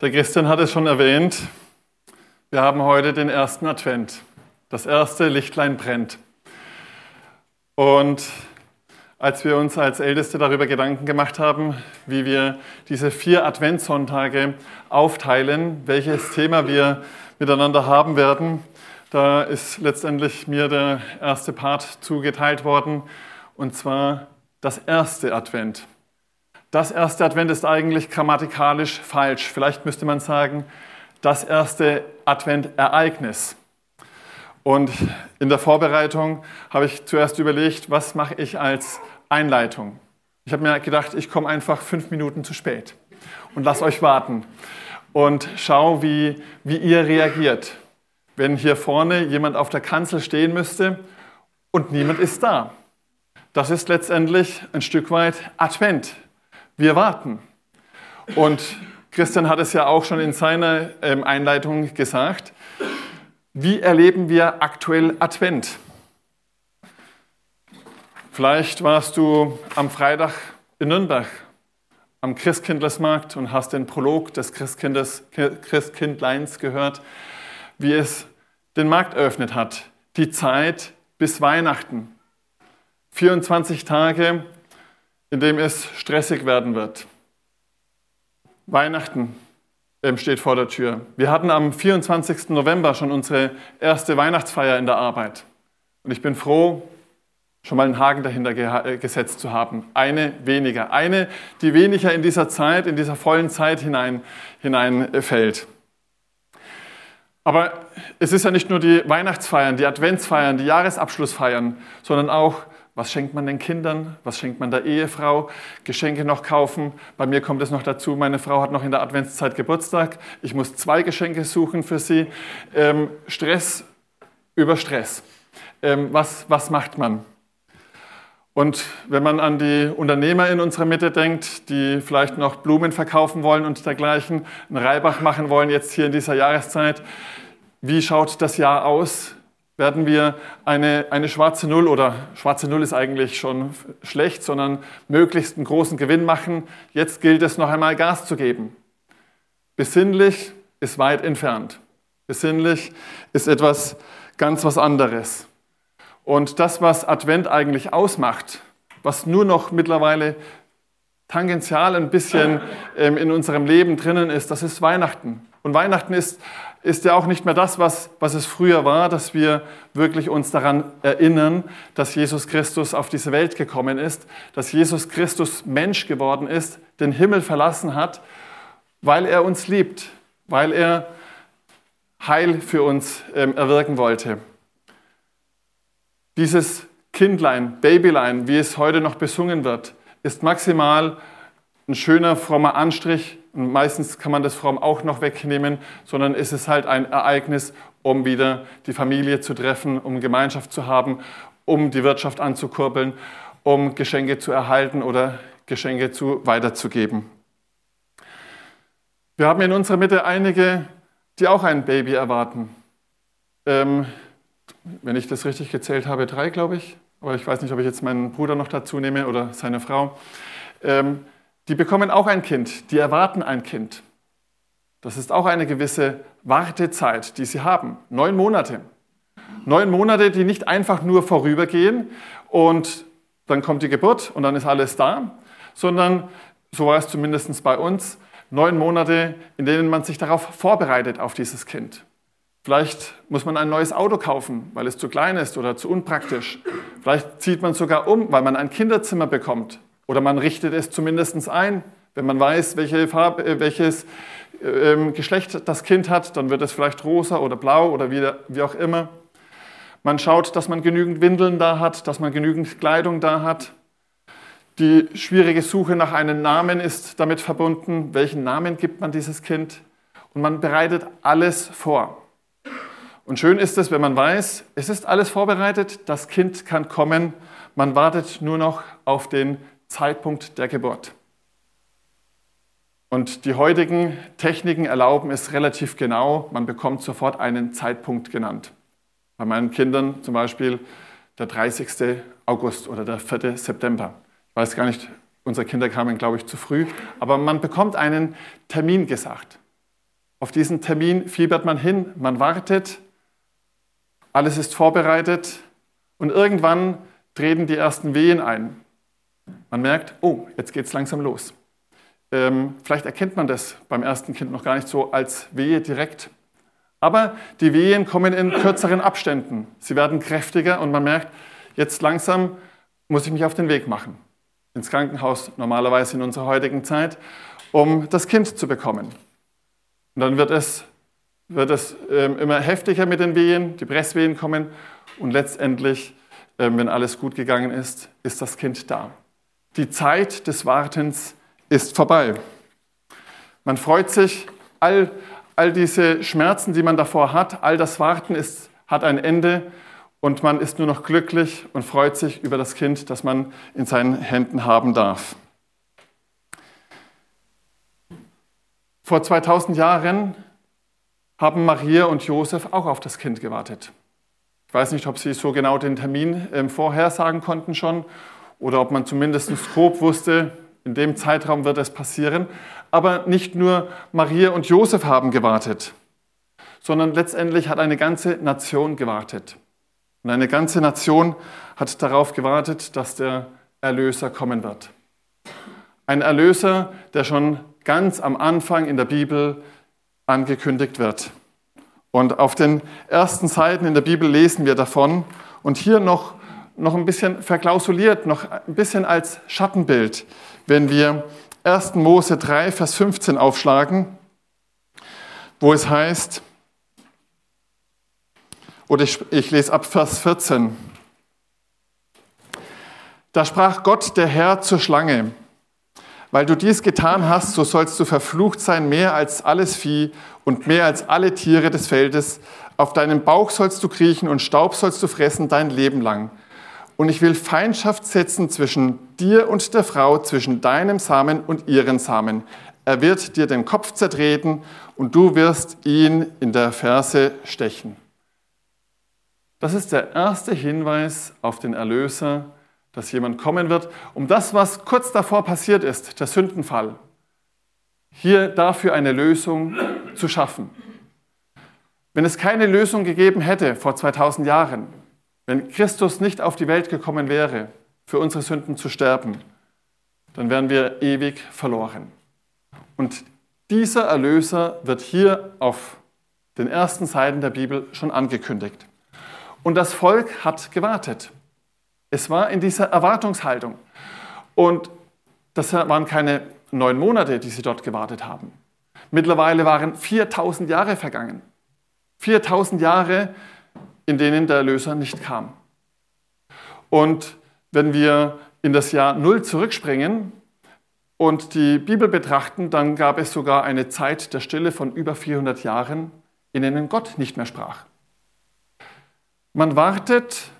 Der Christian hat es schon erwähnt. Wir haben heute den ersten Advent. Das erste Lichtlein brennt. Und als wir uns als Älteste darüber Gedanken gemacht haben, wie wir diese vier Adventssonntage aufteilen, welches Thema wir miteinander haben werden, da ist letztendlich mir der erste Part zugeteilt worden, und zwar das erste Advent. Das erste Advent ist eigentlich grammatikalisch falsch. Vielleicht müsste man sagen, das erste Adventereignis. Und in der Vorbereitung habe ich zuerst überlegt, was mache ich als Einleitung. Ich habe mir gedacht, ich komme einfach fünf Minuten zu spät und lasse euch warten und schau, wie, wie ihr reagiert, wenn hier vorne jemand auf der Kanzel stehen müsste und niemand ist da. Das ist letztendlich ein Stück weit Advent. Wir warten. Und Christian hat es ja auch schon in seiner ähm, Einleitung gesagt. Wie erleben wir aktuell Advent? Vielleicht warst du am Freitag in Nürnberg am Christkindlesmarkt und hast den Prolog des Christkindes, Christkindleins gehört, wie es den Markt eröffnet hat. Die Zeit bis Weihnachten. 24 Tage in dem es stressig werden wird. Weihnachten ähm, steht vor der Tür. Wir hatten am 24. November schon unsere erste Weihnachtsfeier in der Arbeit. Und ich bin froh, schon mal einen Haken dahinter äh, gesetzt zu haben. Eine weniger. Eine, die weniger in dieser Zeit, in dieser vollen Zeit hinein, hineinfällt. Aber es ist ja nicht nur die Weihnachtsfeiern, die Adventsfeiern, die Jahresabschlussfeiern, sondern auch was schenkt man den Kindern? Was schenkt man der Ehefrau? Geschenke noch kaufen. Bei mir kommt es noch dazu, meine Frau hat noch in der Adventszeit Geburtstag. Ich muss zwei Geschenke suchen für sie. Ähm, Stress über Stress. Ähm, was, was macht man? Und wenn man an die Unternehmer in unserer Mitte denkt, die vielleicht noch Blumen verkaufen wollen und dergleichen, einen Reibach machen wollen jetzt hier in dieser Jahreszeit, wie schaut das Jahr aus? Werden wir eine, eine schwarze Null oder schwarze Null ist eigentlich schon schlecht, sondern möglichst einen großen Gewinn machen. Jetzt gilt es noch einmal Gas zu geben. Besinnlich ist weit entfernt. Besinnlich ist etwas ganz was anderes. Und das, was Advent eigentlich ausmacht, was nur noch mittlerweile tangential ein bisschen ähm, in unserem Leben drinnen ist, das ist Weihnachten. Und Weihnachten ist ist ja auch nicht mehr das, was, was es früher war, dass wir wirklich uns daran erinnern, dass Jesus Christus auf diese Welt gekommen ist, dass Jesus Christus Mensch geworden ist, den Himmel verlassen hat, weil er uns liebt, weil er Heil für uns ähm, erwirken wollte. Dieses Kindlein, Babylein, wie es heute noch besungen wird, ist maximal ein schöner, frommer Anstrich meistens kann man das fromm auch noch wegnehmen, sondern es ist halt ein Ereignis, um wieder die Familie zu treffen, um Gemeinschaft zu haben, um die Wirtschaft anzukurbeln, um Geschenke zu erhalten oder Geschenke zu, weiterzugeben. Wir haben in unserer Mitte einige, die auch ein Baby erwarten. Ähm, wenn ich das richtig gezählt habe, drei, glaube ich. Aber ich weiß nicht, ob ich jetzt meinen Bruder noch dazu nehme oder seine Frau. Ähm, die bekommen auch ein Kind, die erwarten ein Kind. Das ist auch eine gewisse Wartezeit, die sie haben. Neun Monate. Neun Monate, die nicht einfach nur vorübergehen und dann kommt die Geburt und dann ist alles da, sondern, so war es zumindest bei uns, neun Monate, in denen man sich darauf vorbereitet, auf dieses Kind. Vielleicht muss man ein neues Auto kaufen, weil es zu klein ist oder zu unpraktisch. Vielleicht zieht man sogar um, weil man ein Kinderzimmer bekommt. Oder man richtet es zumindest ein. Wenn man weiß, welche Farbe, äh, welches ähm, Geschlecht das Kind hat, dann wird es vielleicht rosa oder blau oder wie, wie auch immer. Man schaut, dass man genügend Windeln da hat, dass man genügend Kleidung da hat. Die schwierige Suche nach einem Namen ist damit verbunden. Welchen Namen gibt man dieses Kind? Und man bereitet alles vor. Und schön ist es, wenn man weiß, es ist alles vorbereitet, das Kind kann kommen, man wartet nur noch auf den Zeitpunkt der Geburt. Und die heutigen Techniken erlauben es relativ genau, man bekommt sofort einen Zeitpunkt genannt. Bei meinen Kindern zum Beispiel der 30. August oder der 4. September. Ich weiß gar nicht, unsere Kinder kamen, glaube ich, zu früh, aber man bekommt einen Termin gesagt. Auf diesen Termin fiebert man hin, man wartet, alles ist vorbereitet und irgendwann treten die ersten Wehen ein. Man merkt, oh, jetzt geht es langsam los. Ähm, vielleicht erkennt man das beim ersten Kind noch gar nicht so als Wehe direkt. Aber die Wehen kommen in kürzeren Abständen. Sie werden kräftiger und man merkt, jetzt langsam muss ich mich auf den Weg machen. Ins Krankenhaus normalerweise in unserer heutigen Zeit, um das Kind zu bekommen. Und dann wird es, wird es ähm, immer heftiger mit den Wehen, die Presswehen kommen und letztendlich, ähm, wenn alles gut gegangen ist, ist das Kind da. Die Zeit des Wartens ist vorbei. Man freut sich, all, all diese Schmerzen, die man davor hat, all das Warten ist, hat ein Ende und man ist nur noch glücklich und freut sich über das Kind, das man in seinen Händen haben darf. Vor 2000 Jahren haben Maria und Josef auch auf das Kind gewartet. Ich weiß nicht, ob sie so genau den Termin äh, vorhersagen konnten schon oder ob man zumindest grob wusste, in dem Zeitraum wird es passieren. Aber nicht nur Maria und Josef haben gewartet, sondern letztendlich hat eine ganze Nation gewartet. Und eine ganze Nation hat darauf gewartet, dass der Erlöser kommen wird. Ein Erlöser, der schon ganz am Anfang in der Bibel angekündigt wird. Und auf den ersten Seiten in der Bibel lesen wir davon. Und hier noch, noch ein bisschen verklausuliert, noch ein bisschen als Schattenbild wenn wir 1. Mose 3, Vers 15 aufschlagen, wo es heißt, oder ich, ich lese ab Vers 14, da sprach Gott, der Herr, zur Schlange, weil du dies getan hast, so sollst du verflucht sein mehr als alles Vieh und mehr als alle Tiere des Feldes. Auf deinem Bauch sollst du kriechen und Staub sollst du fressen dein Leben lang. Und ich will Feindschaft setzen zwischen dir und der Frau, zwischen deinem Samen und ihren Samen. Er wird dir den Kopf zertreten und du wirst ihn in der Ferse stechen. Das ist der erste Hinweis auf den Erlöser, dass jemand kommen wird, um das, was kurz davor passiert ist, der Sündenfall, hier dafür eine Lösung zu schaffen. Wenn es keine Lösung gegeben hätte vor 2000 Jahren, wenn Christus nicht auf die Welt gekommen wäre, für unsere Sünden zu sterben, dann wären wir ewig verloren. Und dieser Erlöser wird hier auf den ersten Seiten der Bibel schon angekündigt. Und das Volk hat gewartet. Es war in dieser Erwartungshaltung. Und das waren keine neun Monate, die sie dort gewartet haben. Mittlerweile waren 4000 Jahre vergangen. 4000 Jahre, in denen der Erlöser nicht kam. Und wenn wir in das Jahr Null zurückspringen und die Bibel betrachten, dann gab es sogar eine Zeit der Stille von über 400 Jahren, in denen Gott nicht mehr sprach. Man wartet,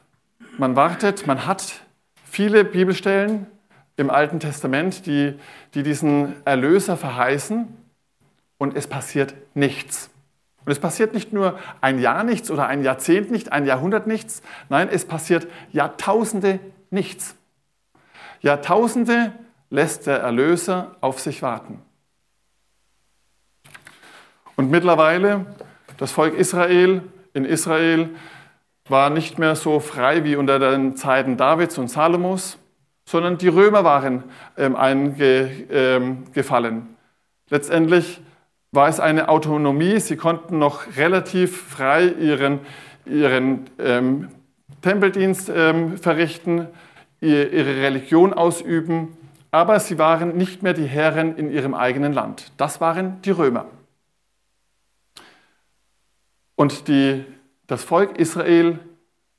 man wartet, man hat viele Bibelstellen im Alten Testament, die, die diesen Erlöser verheißen und es passiert nichts. Und es passiert nicht nur ein Jahr nichts oder ein Jahrzehnt nicht, ein Jahrhundert nichts, nein, es passiert Jahrtausende nichts. Jahrtausende lässt der Erlöser auf sich warten. Und mittlerweile, das Volk Israel in Israel war nicht mehr so frei wie unter den Zeiten Davids und Salomos, sondern die Römer waren ähm, eingefallen. Ähm, Letztendlich war es eine Autonomie. Sie konnten noch relativ frei ihren, ihren ähm, Tempeldienst ähm, verrichten, ihre Religion ausüben, aber sie waren nicht mehr die Herren in ihrem eigenen Land. Das waren die Römer. Und die, das Volk Israel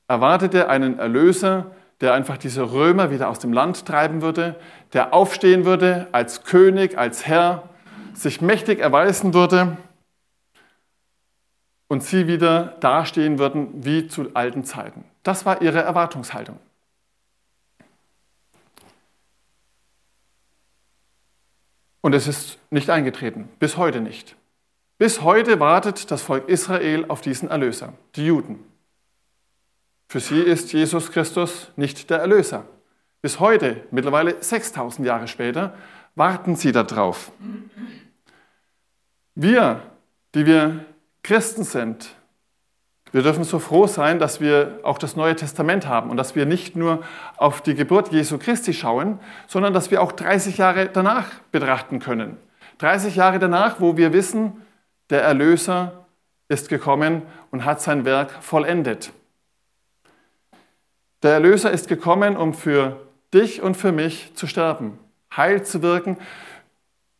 erwartete einen Erlöser, der einfach diese Römer wieder aus dem Land treiben würde, der aufstehen würde als König, als Herr, sich mächtig erweisen würde und sie wieder dastehen würden wie zu alten Zeiten. Das war ihre Erwartungshaltung. Und es ist nicht eingetreten, bis heute nicht. Bis heute wartet das Volk Israel auf diesen Erlöser, die Juden. Für sie ist Jesus Christus nicht der Erlöser. Bis heute, mittlerweile 6000 Jahre später, warten sie darauf. Wir die wir Christen sind, wir dürfen so froh sein, dass wir auch das Neue Testament haben und dass wir nicht nur auf die Geburt Jesu Christi schauen, sondern dass wir auch 30 Jahre danach betrachten können. 30 Jahre danach, wo wir wissen, der Erlöser ist gekommen und hat sein Werk vollendet. Der Erlöser ist gekommen, um für dich und für mich zu sterben, Heil zu wirken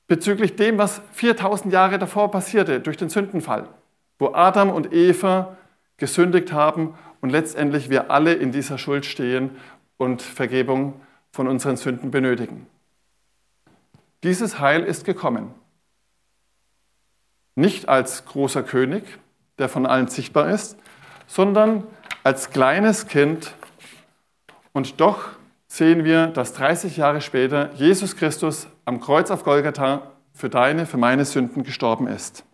bezüglich dem, was 4000 Jahre davor passierte durch den Sündenfall, wo Adam und Eva gesündigt haben und letztendlich wir alle in dieser Schuld stehen und Vergebung von unseren Sünden benötigen. Dieses Heil ist gekommen. Nicht als großer König, der von allen sichtbar ist, sondern als kleines Kind. Und doch sehen wir, dass 30 Jahre später Jesus Christus am Kreuz auf Golgatha für deine, für meine Sünden gestorben ist.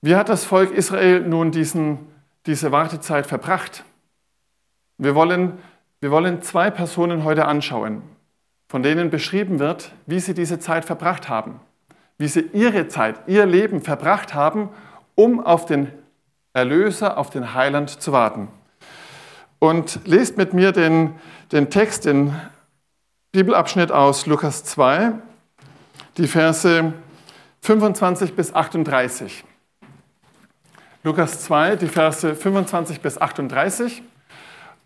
Wie hat das Volk Israel nun diesen, diese Wartezeit verbracht? Wir wollen, wir wollen zwei Personen heute anschauen, von denen beschrieben wird, wie sie diese Zeit verbracht haben, wie sie ihre Zeit, ihr Leben verbracht haben, um auf den Erlöser, auf den Heiland zu warten. Und lest mit mir den, den Text, den Bibelabschnitt aus Lukas 2, die Verse 25 bis 38. Lukas 2, die Verse 25 bis 38.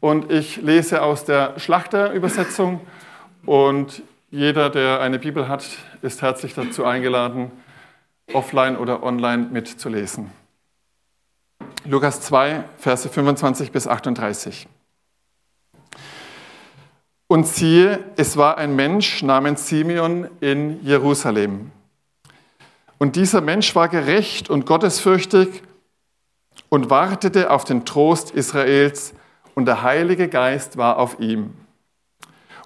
Und ich lese aus der Schlachterübersetzung. Und jeder, der eine Bibel hat, ist herzlich dazu eingeladen, offline oder online mitzulesen. Lukas 2, Verse 25 bis 38. Und siehe, es war ein Mensch namens Simeon in Jerusalem. Und dieser Mensch war gerecht und gottesfürchtig und wartete auf den Trost Israels und der Heilige Geist war auf ihm.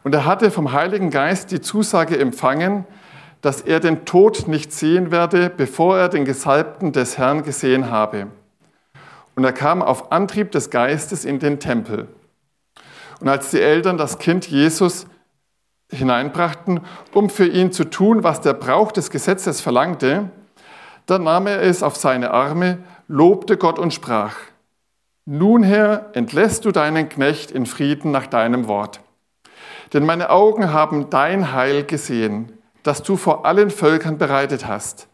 Und er hatte vom Heiligen Geist die Zusage empfangen, dass er den Tod nicht sehen werde, bevor er den Gesalbten des Herrn gesehen habe. Und er kam auf Antrieb des Geistes in den Tempel. Und als die Eltern das Kind Jesus hineinbrachten, um für ihn zu tun, was der Brauch des Gesetzes verlangte, dann nahm er es auf seine Arme lobte Gott und sprach, Nun Herr, entlässt du deinen Knecht in Frieden nach deinem Wort. Denn meine Augen haben dein Heil gesehen, das du vor allen Völkern bereitet hast.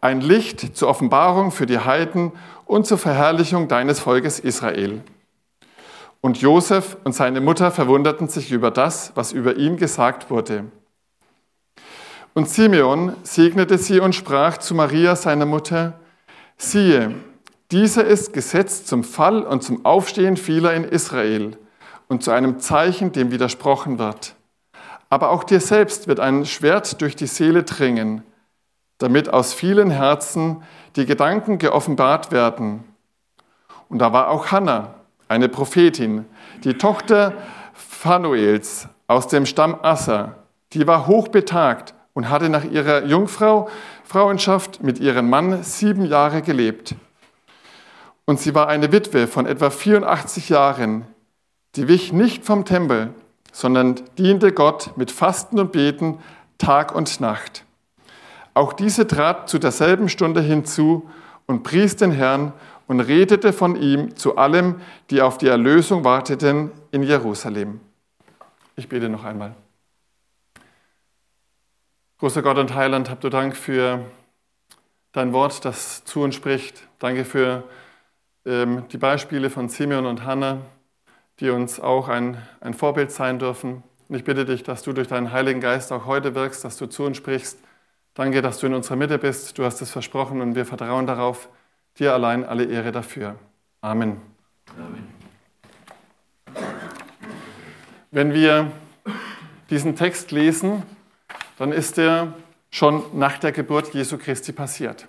Ein Licht zur Offenbarung für die Heiden und zur Verherrlichung deines Volkes Israel. Und Josef und seine Mutter verwunderten sich über das, was über ihn gesagt wurde. Und Simeon segnete sie und sprach zu Maria, seiner Mutter, Siehe, dieser ist gesetzt zum Fall und zum Aufstehen vieler in Israel und zu einem Zeichen, dem widersprochen wird. Aber auch dir selbst wird ein Schwert durch die Seele dringen, damit aus vielen Herzen die Gedanken geoffenbart werden. Und da war auch Hannah, eine Prophetin, die Tochter Phanuels aus dem Stamm Asser, die war hochbetagt und hatte nach ihrer Jungfrau Frauenschaft mit ihrem Mann sieben Jahre gelebt. Und sie war eine Witwe von etwa 84 Jahren, die wich nicht vom Tempel, sondern diente Gott mit Fasten und Beten Tag und Nacht. Auch diese trat zu derselben Stunde hinzu und pries den Herrn und redete von ihm zu allem, die auf die Erlösung warteten in Jerusalem. Ich bete noch einmal. Großer Gott und Heiland, habt du Dank für dein Wort, das zu uns spricht. Danke für ähm, die Beispiele von Simeon und Hannah, die uns auch ein, ein Vorbild sein dürfen. Und ich bitte dich, dass du durch deinen Heiligen Geist auch heute wirkst, dass du zu uns sprichst. Danke, dass du in unserer Mitte bist. Du hast es versprochen und wir vertrauen darauf. Dir allein alle Ehre dafür. Amen. Amen. Wenn wir diesen Text lesen, dann ist er schon nach der Geburt Jesu Christi passiert.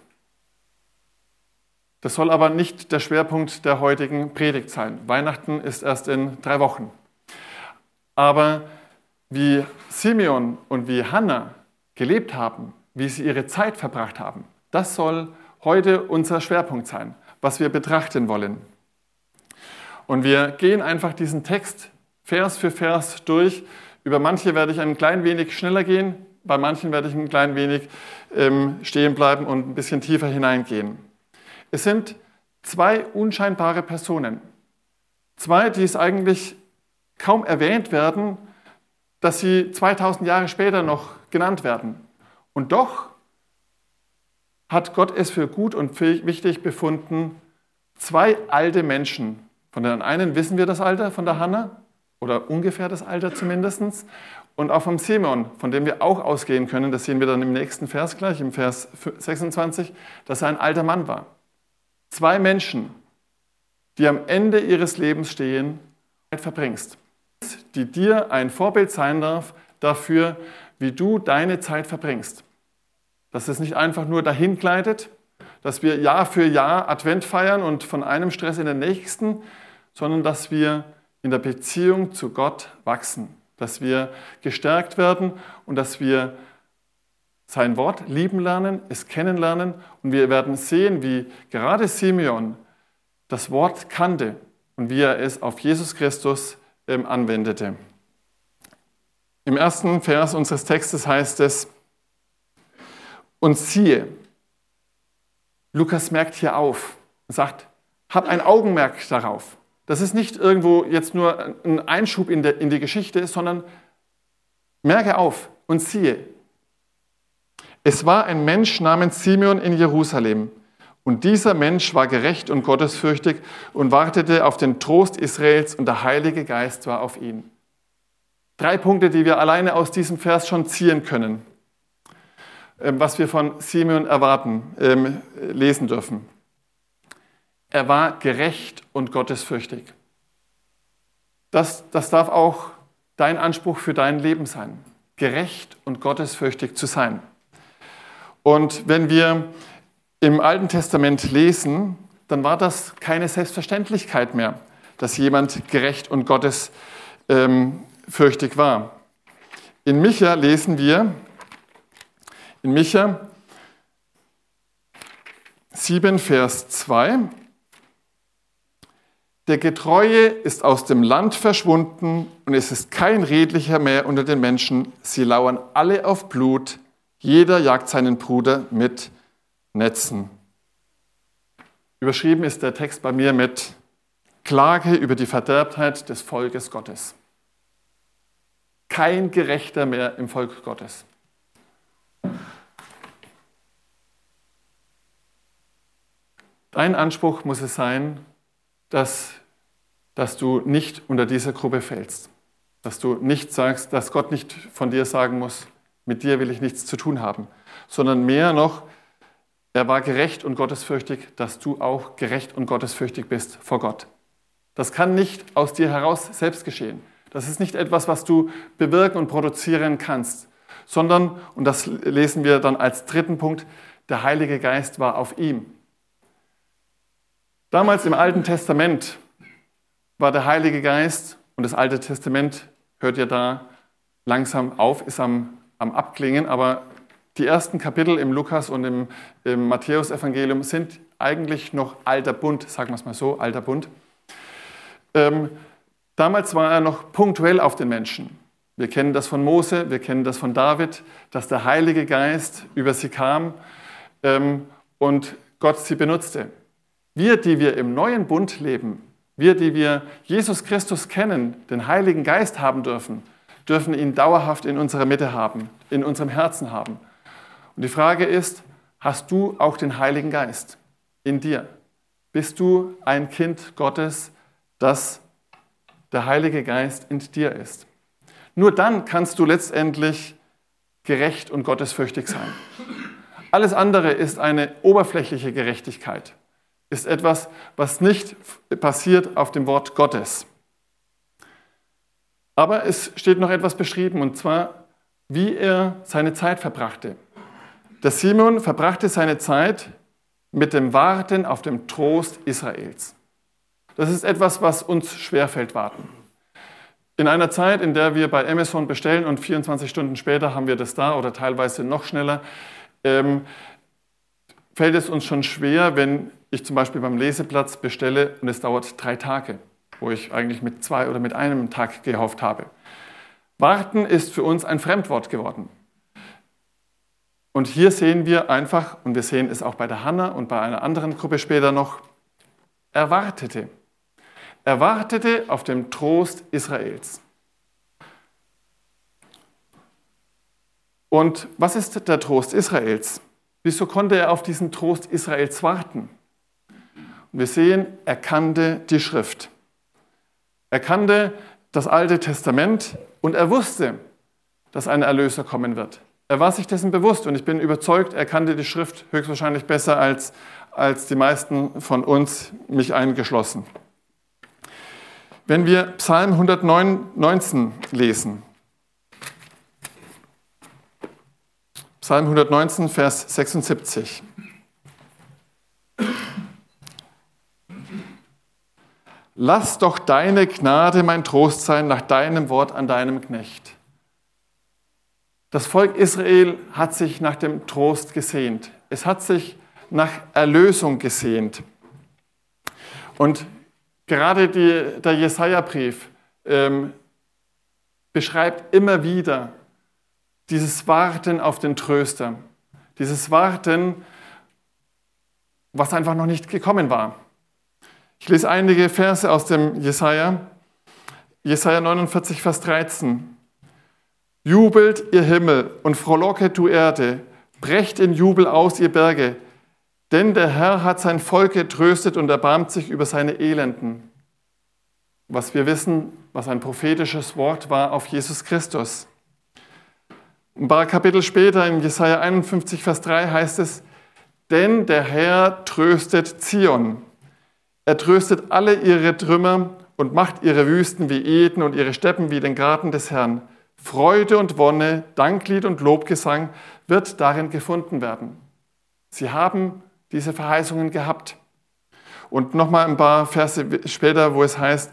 Das soll aber nicht der Schwerpunkt der heutigen Predigt sein. Weihnachten ist erst in drei Wochen. Aber wie Simeon und wie Hannah gelebt haben, wie sie ihre Zeit verbracht haben, das soll heute unser Schwerpunkt sein, was wir betrachten wollen. Und wir gehen einfach diesen Text Vers für Vers durch. Über manche werde ich ein klein wenig schneller gehen, bei manchen werde ich ein klein wenig ähm, stehen bleiben und ein bisschen tiefer hineingehen. Es sind zwei unscheinbare Personen. Zwei, die es eigentlich kaum erwähnt werden, dass sie 2000 Jahre später noch genannt werden. Und doch hat Gott es für gut und wichtig befunden, zwei alte Menschen, von den einen wissen wir das Alter von der Hanna, oder ungefähr das Alter zumindest, und auch vom Simon, von dem wir auch ausgehen können, das sehen wir dann im nächsten Vers gleich, im Vers 26, dass er ein alter Mann war. Zwei Menschen, die am Ende ihres Lebens stehen, verbringst, die dir ein Vorbild sein darf dafür, wie du deine Zeit verbringst. Dass es nicht einfach nur dahin gleitet, dass wir Jahr für Jahr Advent feiern und von einem Stress in den nächsten, sondern dass wir in der Beziehung zu Gott wachsen, dass wir gestärkt werden und dass wir sein Wort lieben lernen, es kennenlernen und wir werden sehen, wie gerade Simeon das Wort kannte und wie er es auf Jesus Christus ähm, anwendete. Im ersten Vers unseres Textes heißt es, und siehe, Lukas merkt hier auf und sagt, hab ein Augenmerk darauf. Das ist nicht irgendwo jetzt nur ein Einschub in, der, in die Geschichte, sondern merke auf und siehe. Es war ein Mensch namens Simeon in Jerusalem. Und dieser Mensch war gerecht und gottesfürchtig und wartete auf den Trost Israels und der Heilige Geist war auf ihn. Drei Punkte, die wir alleine aus diesem Vers schon ziehen können, ähm, was wir von Simeon erwarten, ähm, lesen dürfen. Er war gerecht und gottesfürchtig. Das, das darf auch dein Anspruch für dein Leben sein, gerecht und gottesfürchtig zu sein. Und wenn wir im Alten Testament lesen, dann war das keine Selbstverständlichkeit mehr, dass jemand gerecht und gottesfürchtig ähm, war. In Micha lesen wir, in Micha 7, Vers 2, der Getreue ist aus dem Land verschwunden und es ist kein Redlicher mehr unter den Menschen. Sie lauern alle auf Blut. Jeder jagt seinen Bruder mit Netzen. Überschrieben ist der Text bei mir mit Klage über die Verderbtheit des Volkes Gottes. Kein Gerechter mehr im Volk Gottes. Dein Anspruch muss es sein, dass dass du nicht unter diese Gruppe fällst. Dass du nicht sagst, dass Gott nicht von dir sagen muss, mit dir will ich nichts zu tun haben, sondern mehr noch, er war gerecht und gottesfürchtig, dass du auch gerecht und gottesfürchtig bist vor Gott. Das kann nicht aus dir heraus selbst geschehen. Das ist nicht etwas, was du bewirken und produzieren kannst, sondern, und das lesen wir dann als dritten Punkt, der Heilige Geist war auf ihm. Damals im Alten Testament war der Heilige Geist und das Alte Testament hört ja da langsam auf, ist am, am Abklingen, aber die ersten Kapitel im Lukas und im, im Matthäusevangelium sind eigentlich noch alter Bund, sagen wir es mal so, alter Bund. Ähm, damals war er noch punktuell auf den Menschen. Wir kennen das von Mose, wir kennen das von David, dass der Heilige Geist über sie kam ähm, und Gott sie benutzte. Wir, die wir im neuen Bund leben, wir, die wir Jesus Christus kennen, den Heiligen Geist haben dürfen, dürfen ihn dauerhaft in unserer Mitte haben, in unserem Herzen haben. Und die Frage ist, hast du auch den Heiligen Geist in dir? Bist du ein Kind Gottes, das der Heilige Geist in dir ist? Nur dann kannst du letztendlich gerecht und gottesfürchtig sein. Alles andere ist eine oberflächliche Gerechtigkeit ist etwas, was nicht passiert auf dem Wort Gottes. Aber es steht noch etwas beschrieben, und zwar, wie er seine Zeit verbrachte. Der Simon verbrachte seine Zeit mit dem Warten auf dem Trost Israels. Das ist etwas, was uns schwerfällt, warten. In einer Zeit, in der wir bei Amazon bestellen und 24 Stunden später haben wir das da oder teilweise noch schneller, ähm, fällt es uns schon schwer, wenn ich zum Beispiel beim Leseplatz bestelle und es dauert drei Tage, wo ich eigentlich mit zwei oder mit einem Tag gehofft habe. Warten ist für uns ein Fremdwort geworden. Und hier sehen wir einfach, und wir sehen es auch bei der Hanna und bei einer anderen Gruppe später noch, er wartete. Er wartete auf den Trost Israels. Und was ist der Trost Israels? Wieso konnte er auf diesen Trost Israels warten? Und wir sehen, er kannte die Schrift. Er kannte das Alte Testament und er wusste, dass ein Erlöser kommen wird. Er war sich dessen bewusst und ich bin überzeugt, er kannte die Schrift höchstwahrscheinlich besser als, als die meisten von uns, mich eingeschlossen. Wenn wir Psalm 119 lesen, Psalm 119, Vers 76. Lass doch deine Gnade mein Trost sein nach deinem Wort an deinem Knecht. Das Volk Israel hat sich nach dem Trost gesehnt. Es hat sich nach Erlösung gesehnt. Und gerade die, der Jesaja-Brief ähm, beschreibt immer wieder dieses Warten auf den Tröster. Dieses Warten, was einfach noch nicht gekommen war. Ich lese einige Verse aus dem Jesaja. Jesaja 49, Vers 13. Jubelt ihr Himmel und frohlocket du Erde, brecht in Jubel aus ihr Berge, denn der Herr hat sein Volk getröstet und erbarmt sich über seine Elenden. Was wir wissen, was ein prophetisches Wort war auf Jesus Christus. Ein paar Kapitel später in Jesaja 51, Vers 3 heißt es, denn der Herr tröstet Zion er tröstet alle ihre Trümmer und macht ihre Wüsten wie Eden und ihre Steppen wie den Garten des Herrn. Freude und Wonne, Danklied und Lobgesang wird darin gefunden werden. Sie haben diese Verheißungen gehabt. Und nochmal ein paar Verse später, wo es heißt,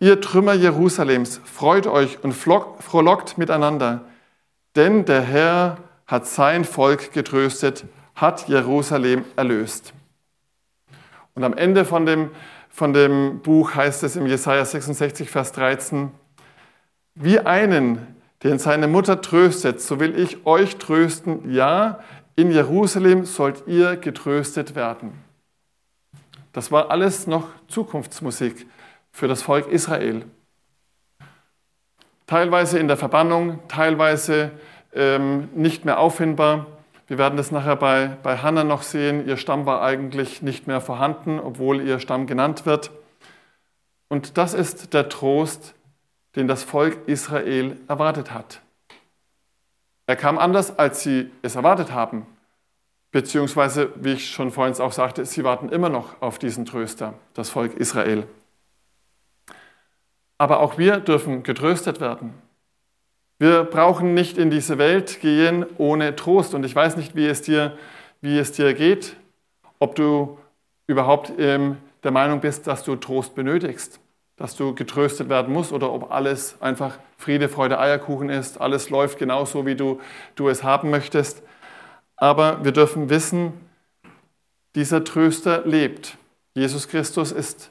ihr Trümmer Jerusalems, freut euch und frohlockt miteinander, denn der Herr hat sein Volk getröstet, hat Jerusalem erlöst. Und am Ende von dem, von dem Buch heißt es im Jesaja 66, Vers 13, wie einen, den seine Mutter tröstet, so will ich euch trösten. Ja, in Jerusalem sollt ihr getröstet werden. Das war alles noch Zukunftsmusik für das Volk Israel. Teilweise in der Verbannung, teilweise ähm, nicht mehr auffindbar. Wir werden das nachher bei, bei Hannah noch sehen. Ihr Stamm war eigentlich nicht mehr vorhanden, obwohl ihr Stamm genannt wird. Und das ist der Trost, den das Volk Israel erwartet hat. Er kam anders, als sie es erwartet haben. Beziehungsweise, wie ich schon vorhin auch sagte, sie warten immer noch auf diesen Tröster, das Volk Israel. Aber auch wir dürfen getröstet werden. Wir brauchen nicht in diese Welt gehen ohne Trost. Und ich weiß nicht, wie es dir, wie es dir geht, ob du überhaupt ähm, der Meinung bist, dass du Trost benötigst, dass du getröstet werden musst oder ob alles einfach Friede, Freude, Eierkuchen ist, alles läuft genauso, wie du, du es haben möchtest. Aber wir dürfen wissen, dieser Tröster lebt. Jesus Christus ist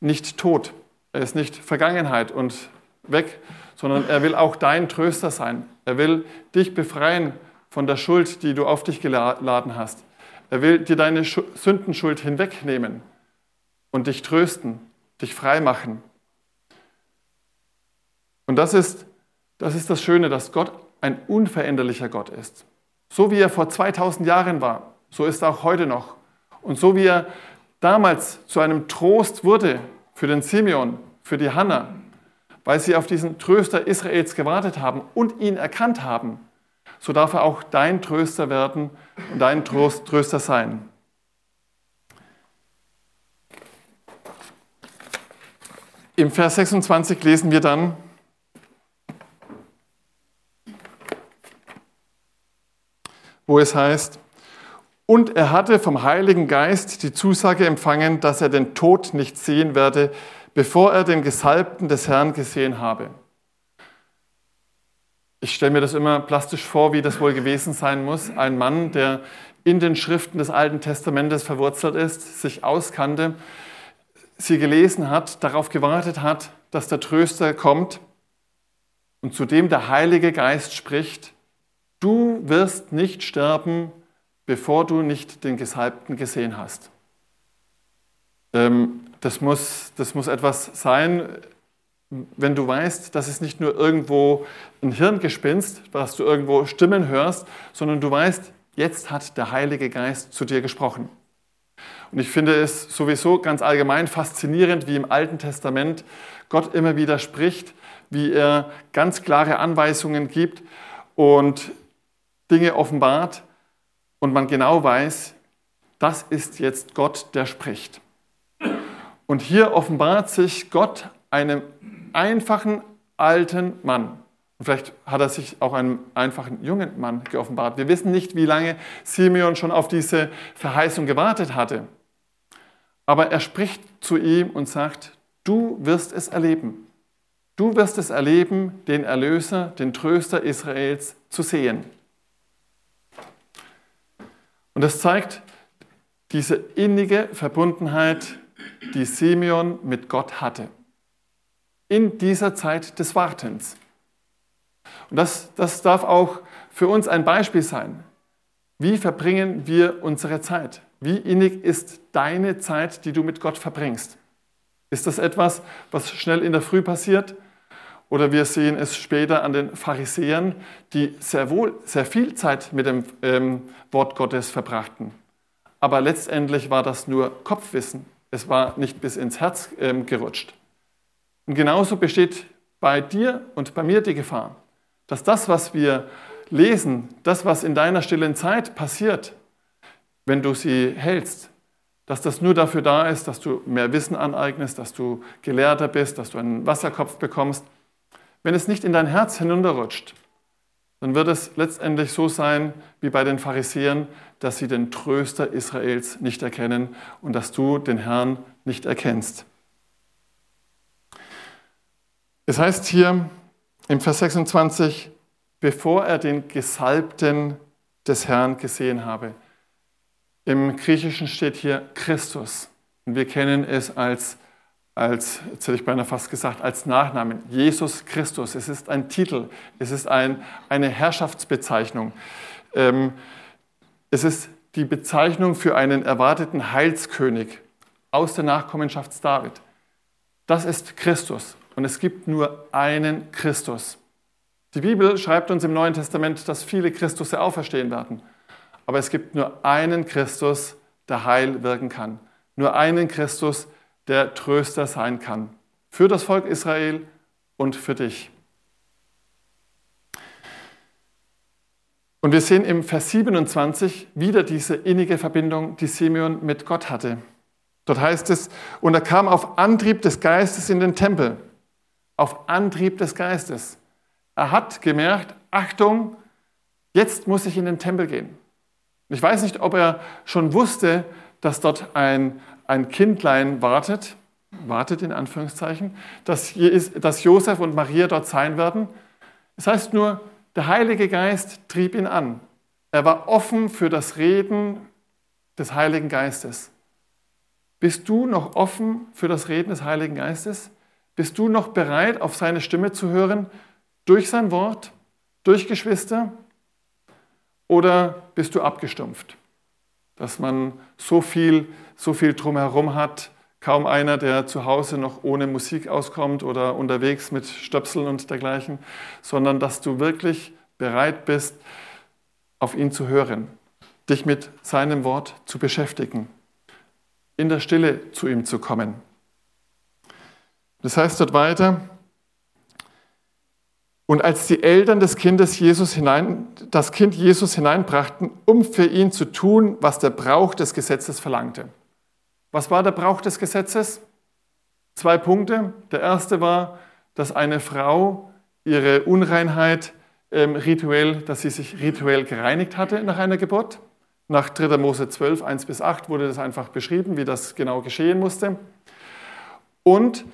nicht tot, er ist nicht Vergangenheit und weg, sondern er will auch dein Tröster sein. Er will dich befreien von der Schuld, die du auf dich geladen hast. Er will dir deine Sündenschuld hinwegnehmen und dich trösten, dich frei machen. Und das ist, das ist das Schöne, dass Gott ein unveränderlicher Gott ist. So wie er vor 2000 Jahren war, so ist er auch heute noch. Und so wie er damals zu einem Trost wurde für den Simeon, für die Hannah, weil sie auf diesen Tröster Israels gewartet haben und ihn erkannt haben, so darf er auch dein Tröster werden und dein Trost, Tröster sein. Im Vers 26 lesen wir dann, wo es heißt, und er hatte vom Heiligen Geist die Zusage empfangen, dass er den Tod nicht sehen werde, bevor er den Gesalbten des Herrn gesehen habe. Ich stelle mir das immer plastisch vor, wie das wohl gewesen sein muss. Ein Mann, der in den Schriften des Alten Testamentes verwurzelt ist, sich auskannte, sie gelesen hat, darauf gewartet hat, dass der Tröster kommt und zu dem der Heilige Geist spricht, du wirst nicht sterben, bevor du nicht den Gesalbten gesehen hast. Ähm, das, muss, das muss etwas sein, wenn du weißt, dass es nicht nur irgendwo ein Hirngespinst, dass du irgendwo Stimmen hörst, sondern du weißt, jetzt hat der Heilige Geist zu dir gesprochen. Und ich finde es sowieso ganz allgemein faszinierend, wie im Alten Testament Gott immer wieder spricht, wie er ganz klare Anweisungen gibt und Dinge offenbart und man genau weiß, das ist jetzt Gott, der spricht. Und hier offenbart sich Gott einem einfachen alten Mann. Und vielleicht hat er sich auch einem einfachen jungen Mann geoffenbart. Wir wissen nicht, wie lange Simeon schon auf diese Verheißung gewartet hatte. Aber er spricht zu ihm und sagt, du wirst es erleben. Du wirst es erleben, den Erlöser, den Tröster Israels zu sehen. Und das zeigt diese innige Verbundenheit, die Simeon mit Gott hatte. In dieser Zeit des Wartens. Und das, das darf auch für uns ein Beispiel sein. Wie verbringen wir unsere Zeit? Wie innig ist deine Zeit, die du mit Gott verbringst? Ist das etwas, was schnell in der Früh passiert? Oder wir sehen es später an den Pharisäern, die sehr wohl sehr viel Zeit mit dem ähm, Wort Gottes verbrachten. Aber letztendlich war das nur Kopfwissen. Es war nicht bis ins Herz ähm, gerutscht. Und genauso besteht bei dir und bei mir die Gefahr, dass das, was wir lesen, das, was in deiner stillen Zeit passiert, wenn du sie hältst, dass das nur dafür da ist, dass du mehr Wissen aneignest, dass du gelehrter bist, dass du einen Wasserkopf bekommst. Wenn es nicht in dein Herz hinunterrutscht, dann wird es letztendlich so sein wie bei den Pharisäern, dass sie den Tröster Israels nicht erkennen und dass du den Herrn nicht erkennst. Es heißt hier im Vers 26, bevor er den Gesalbten des Herrn gesehen habe. Im Griechischen steht hier Christus. Und wir kennen es als, als, jetzt hätte ich beinahe fast gesagt, als Nachnamen. Jesus Christus. Es ist ein Titel. Es ist ein, eine Herrschaftsbezeichnung. Ähm, es ist die Bezeichnung für einen erwarteten Heilskönig aus der Nachkommenschaft David. Das ist Christus. Und es gibt nur einen Christus. Die Bibel schreibt uns im Neuen Testament, dass viele Christus auferstehen werden. Aber es gibt nur einen Christus, der Heil wirken kann. Nur einen Christus, der Tröster sein kann. Für das Volk Israel und für dich. Und wir sehen im Vers 27 wieder diese innige Verbindung, die Simeon mit Gott hatte. Dort heißt es, und er kam auf Antrieb des Geistes in den Tempel. Auf Antrieb des Geistes. Er hat gemerkt, Achtung, jetzt muss ich in den Tempel gehen. Ich weiß nicht, ob er schon wusste, dass dort ein, ein Kindlein wartet, wartet in Anführungszeichen, dass, dass Josef und Maria dort sein werden. Es das heißt nur, der Heilige Geist trieb ihn an. Er war offen für das Reden des Heiligen Geistes. Bist du noch offen für das Reden des Heiligen Geistes? Bist du noch bereit, auf seine Stimme zu hören, durch sein Wort, durch Geschwister? Oder bist du abgestumpft? Dass man so viel, so viel drumherum hat, kaum einer, der zu Hause noch ohne Musik auskommt oder unterwegs mit Stöpseln und dergleichen, sondern dass du wirklich bereit bist, auf ihn zu hören, dich mit seinem Wort zu beschäftigen, in der Stille zu ihm zu kommen. Das heißt dort weiter, und als die Eltern des Kindes Jesus hinein, das Kind Jesus hineinbrachten, um für ihn zu tun, was der Brauch des Gesetzes verlangte. Was war der Brauch des Gesetzes? Zwei Punkte. Der erste war, dass eine Frau ihre Unreinheit ähm, rituell, dass sie sich rituell gereinigt hatte nach einer Geburt. Nach 3. Mose 12, 1 bis 8 wurde das einfach beschrieben, wie das genau geschehen musste. Und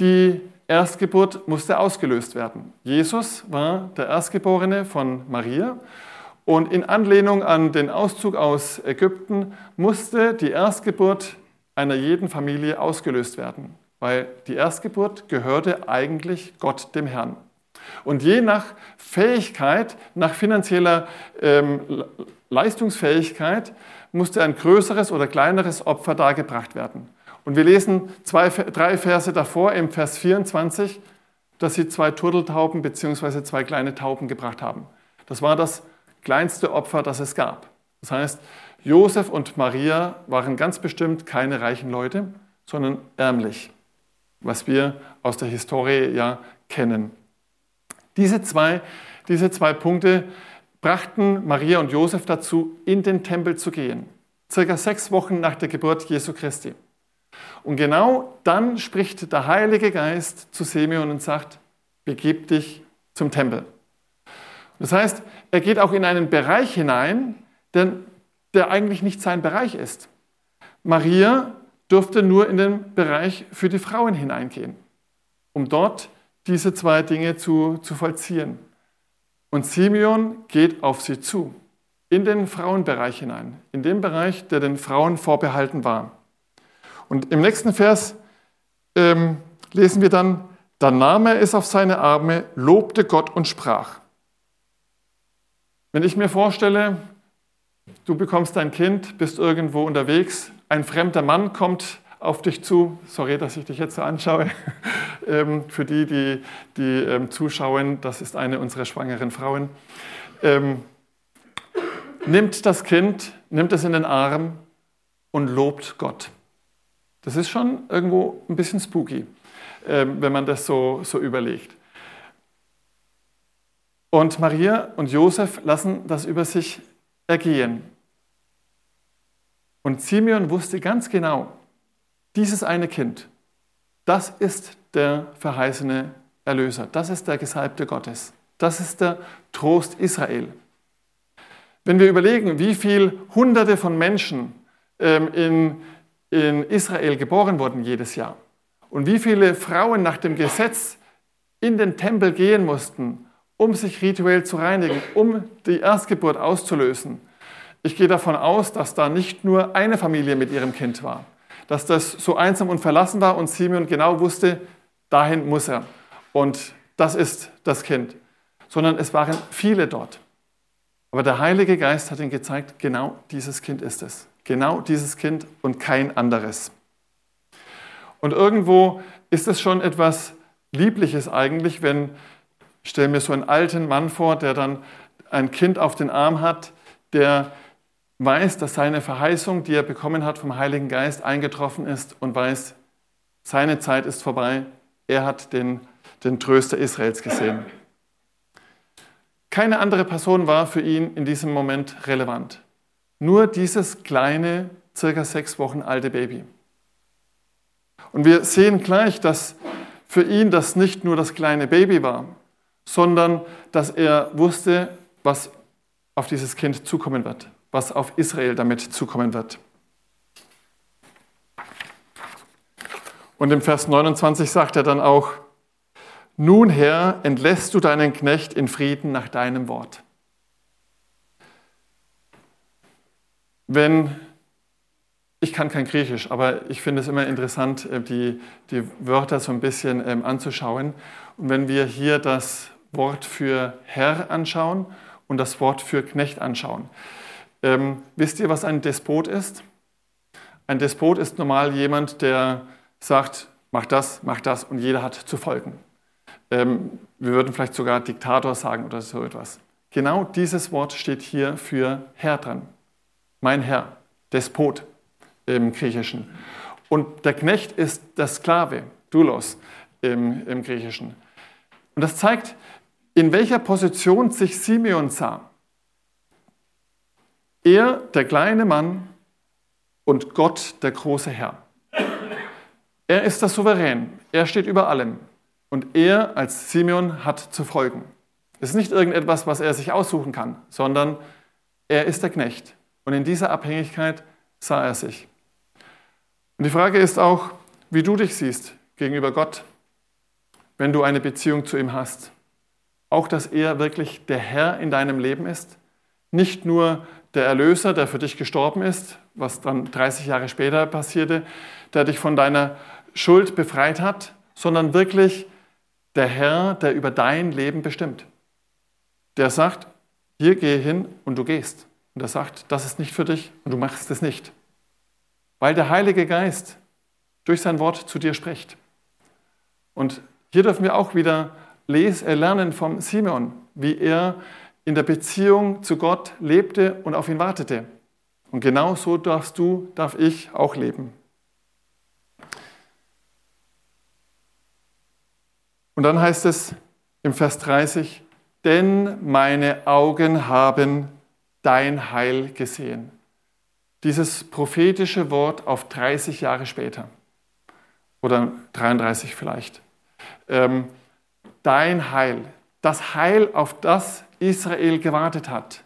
die Erstgeburt musste ausgelöst werden. Jesus war der Erstgeborene von Maria und in Anlehnung an den Auszug aus Ägypten musste die Erstgeburt einer jeden Familie ausgelöst werden, weil die Erstgeburt gehörte eigentlich Gott dem Herrn. Und je nach Fähigkeit, nach finanzieller ähm, Leistungsfähigkeit, musste ein größeres oder kleineres Opfer dargebracht werden. Und wir lesen zwei, drei Verse davor, im Vers 24, dass sie zwei Turteltauben bzw. zwei kleine Tauben gebracht haben. Das war das kleinste Opfer, das es gab. Das heißt, Josef und Maria waren ganz bestimmt keine reichen Leute, sondern ärmlich, was wir aus der Historie ja kennen. Diese zwei, diese zwei Punkte brachten Maria und Josef dazu, in den Tempel zu gehen, circa sechs Wochen nach der Geburt Jesu Christi. Und genau dann spricht der Heilige Geist zu Simeon und sagt, begib dich zum Tempel. Das heißt, er geht auch in einen Bereich hinein, der, der eigentlich nicht sein Bereich ist. Maria durfte nur in den Bereich für die Frauen hineingehen, um dort diese zwei Dinge zu, zu vollziehen. Und Simeon geht auf sie zu, in den Frauenbereich hinein, in den Bereich, der den Frauen vorbehalten war. Und im nächsten Vers ähm, lesen wir dann, da nahm er es auf seine Arme, lobte Gott und sprach. Wenn ich mir vorstelle, du bekommst dein Kind, bist irgendwo unterwegs, ein fremder Mann kommt auf dich zu, sorry, dass ich dich jetzt so anschaue, ähm, für die, die, die ähm, zuschauen, das ist eine unserer schwangeren Frauen, ähm, nimmt das Kind, nimmt es in den Arm und lobt Gott. Das ist schon irgendwo ein bisschen spooky, ähm, wenn man das so, so überlegt. Und Maria und Josef lassen das über sich ergehen. Und Simeon wusste ganz genau, dieses eine Kind, das ist der verheißene Erlöser, das ist der Gesalbte Gottes, das ist der Trost Israel. Wenn wir überlegen, wie viele Hunderte von Menschen ähm, in in Israel geboren wurden jedes Jahr und wie viele Frauen nach dem Gesetz in den Tempel gehen mussten, um sich rituell zu reinigen, um die Erstgeburt auszulösen. Ich gehe davon aus, dass da nicht nur eine Familie mit ihrem Kind war, dass das so einsam und verlassen war und Simeon genau wusste, dahin muss er. Und das ist das Kind. Sondern es waren viele dort. Aber der Heilige Geist hat ihm gezeigt, genau dieses Kind ist es. Genau dieses Kind und kein anderes. Und irgendwo ist es schon etwas Liebliches eigentlich, wenn, ich stelle mir so einen alten Mann vor, der dann ein Kind auf den Arm hat, der weiß, dass seine Verheißung, die er bekommen hat vom Heiligen Geist, eingetroffen ist und weiß, seine Zeit ist vorbei. Er hat den, den Tröster Israels gesehen. Keine andere Person war für ihn in diesem Moment relevant. Nur dieses kleine, circa sechs Wochen alte Baby. Und wir sehen gleich, dass für ihn das nicht nur das kleine Baby war, sondern dass er wusste, was auf dieses Kind zukommen wird, was auf Israel damit zukommen wird. Und im Vers 29 sagt er dann auch, nun Herr, entlässt du deinen Knecht in Frieden nach deinem Wort. Wenn, ich kann kein Griechisch, aber ich finde es immer interessant, äh, die, die Wörter so ein bisschen ähm, anzuschauen. Und wenn wir hier das Wort für Herr anschauen und das Wort für Knecht anschauen, ähm, wisst ihr, was ein Despot ist? Ein Despot ist normal jemand, der sagt, mach das, mach das und jeder hat zu folgen. Ähm, wir würden vielleicht sogar Diktator sagen oder so etwas. Genau dieses Wort steht hier für Herr dran mein Herr, Despot im Griechischen. Und der Knecht ist der Sklave, Doulos im, im Griechischen. Und das zeigt, in welcher Position sich Simeon sah. Er, der kleine Mann, und Gott, der große Herr. Er ist der Souverän, er steht über allem. Und er als Simeon hat zu folgen. Es ist nicht irgendetwas, was er sich aussuchen kann, sondern er ist der Knecht. Und in dieser Abhängigkeit sah er sich. Und die Frage ist auch, wie du dich siehst gegenüber Gott, wenn du eine Beziehung zu ihm hast. Auch, dass er wirklich der Herr in deinem Leben ist, nicht nur der Erlöser, der für dich gestorben ist, was dann 30 Jahre später passierte, der dich von deiner Schuld befreit hat, sondern wirklich der Herr, der über dein Leben bestimmt. Der sagt, hier gehe hin und du gehst. Und er sagt, das ist nicht für dich und du machst es nicht. Weil der Heilige Geist durch sein Wort zu dir spricht. Und hier dürfen wir auch wieder äh, lernen vom Simeon, wie er in der Beziehung zu Gott lebte und auf ihn wartete. Und genau so darfst du, darf ich auch leben. Und dann heißt es im Vers 30, denn meine Augen haben dein Heil gesehen. Dieses prophetische Wort auf 30 Jahre später oder 33 vielleicht. Ähm, dein Heil, das Heil, auf das Israel gewartet hat.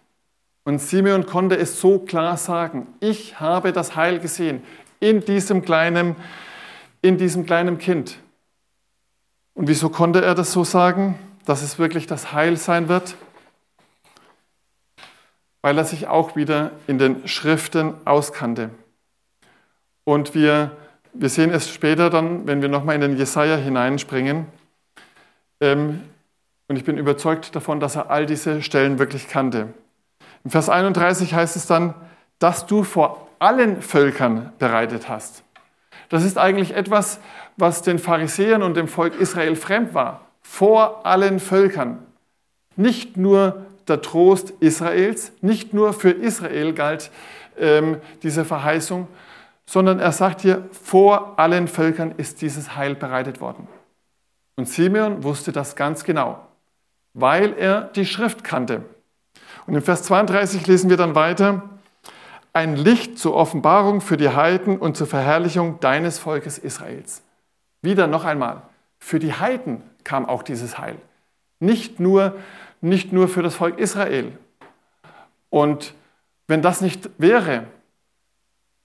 Und Simeon konnte es so klar sagen, ich habe das Heil gesehen in diesem kleinen, in diesem kleinen Kind. Und wieso konnte er das so sagen, dass es wirklich das Heil sein wird? Weil er sich auch wieder in den Schriften auskannte. Und wir, wir sehen es später dann, wenn wir nochmal in den Jesaja hineinspringen. Ähm, und ich bin überzeugt davon, dass er all diese Stellen wirklich kannte. Im Vers 31 heißt es dann, dass du vor allen Völkern bereitet hast. Das ist eigentlich etwas, was den Pharisäern und dem Volk Israel fremd war. Vor allen Völkern. Nicht nur der Trost Israels, nicht nur für Israel galt ähm, diese Verheißung, sondern er sagt hier, vor allen Völkern ist dieses Heil bereitet worden. Und Simeon wusste das ganz genau, weil er die Schrift kannte. Und im Vers 32 lesen wir dann weiter, ein Licht zur Offenbarung für die Heiden und zur Verherrlichung deines Volkes Israels. Wieder noch einmal, für die Heiden kam auch dieses Heil. Nicht nur, nicht nur für das Volk Israel. Und wenn das nicht wäre,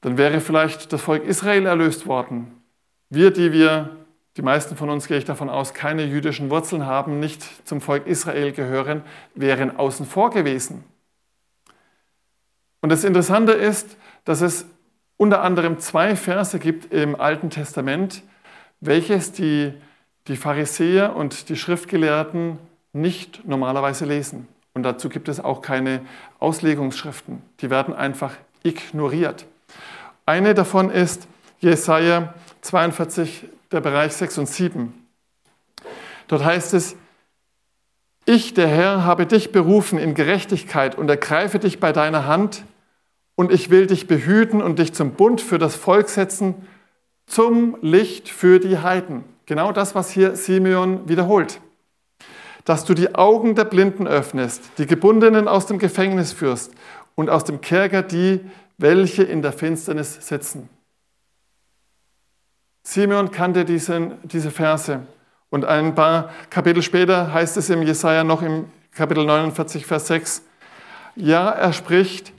dann wäre vielleicht das Volk Israel erlöst worden. Wir, die wir, die meisten von uns gehe ich davon aus, keine jüdischen Wurzeln haben, nicht zum Volk Israel gehören, wären außen vor gewesen. Und das Interessante ist, dass es unter anderem zwei Verse gibt im Alten Testament, welches die, die Pharisäer und die Schriftgelehrten nicht normalerweise lesen. Und dazu gibt es auch keine Auslegungsschriften. Die werden einfach ignoriert. Eine davon ist Jesaja 42, der Bereich 6 und 7. Dort heißt es, ich, der Herr, habe dich berufen in Gerechtigkeit und ergreife dich bei deiner Hand und ich will dich behüten und dich zum Bund für das Volk setzen, zum Licht für die Heiden. Genau das, was hier Simeon wiederholt. Dass du die Augen der Blinden öffnest, die Gebundenen aus dem Gefängnis führst und aus dem Kerker die, welche in der Finsternis sitzen. Simeon kannte diesen, diese Verse und ein paar Kapitel später heißt es im Jesaja noch im Kapitel 49, Vers 6, ja, er spricht,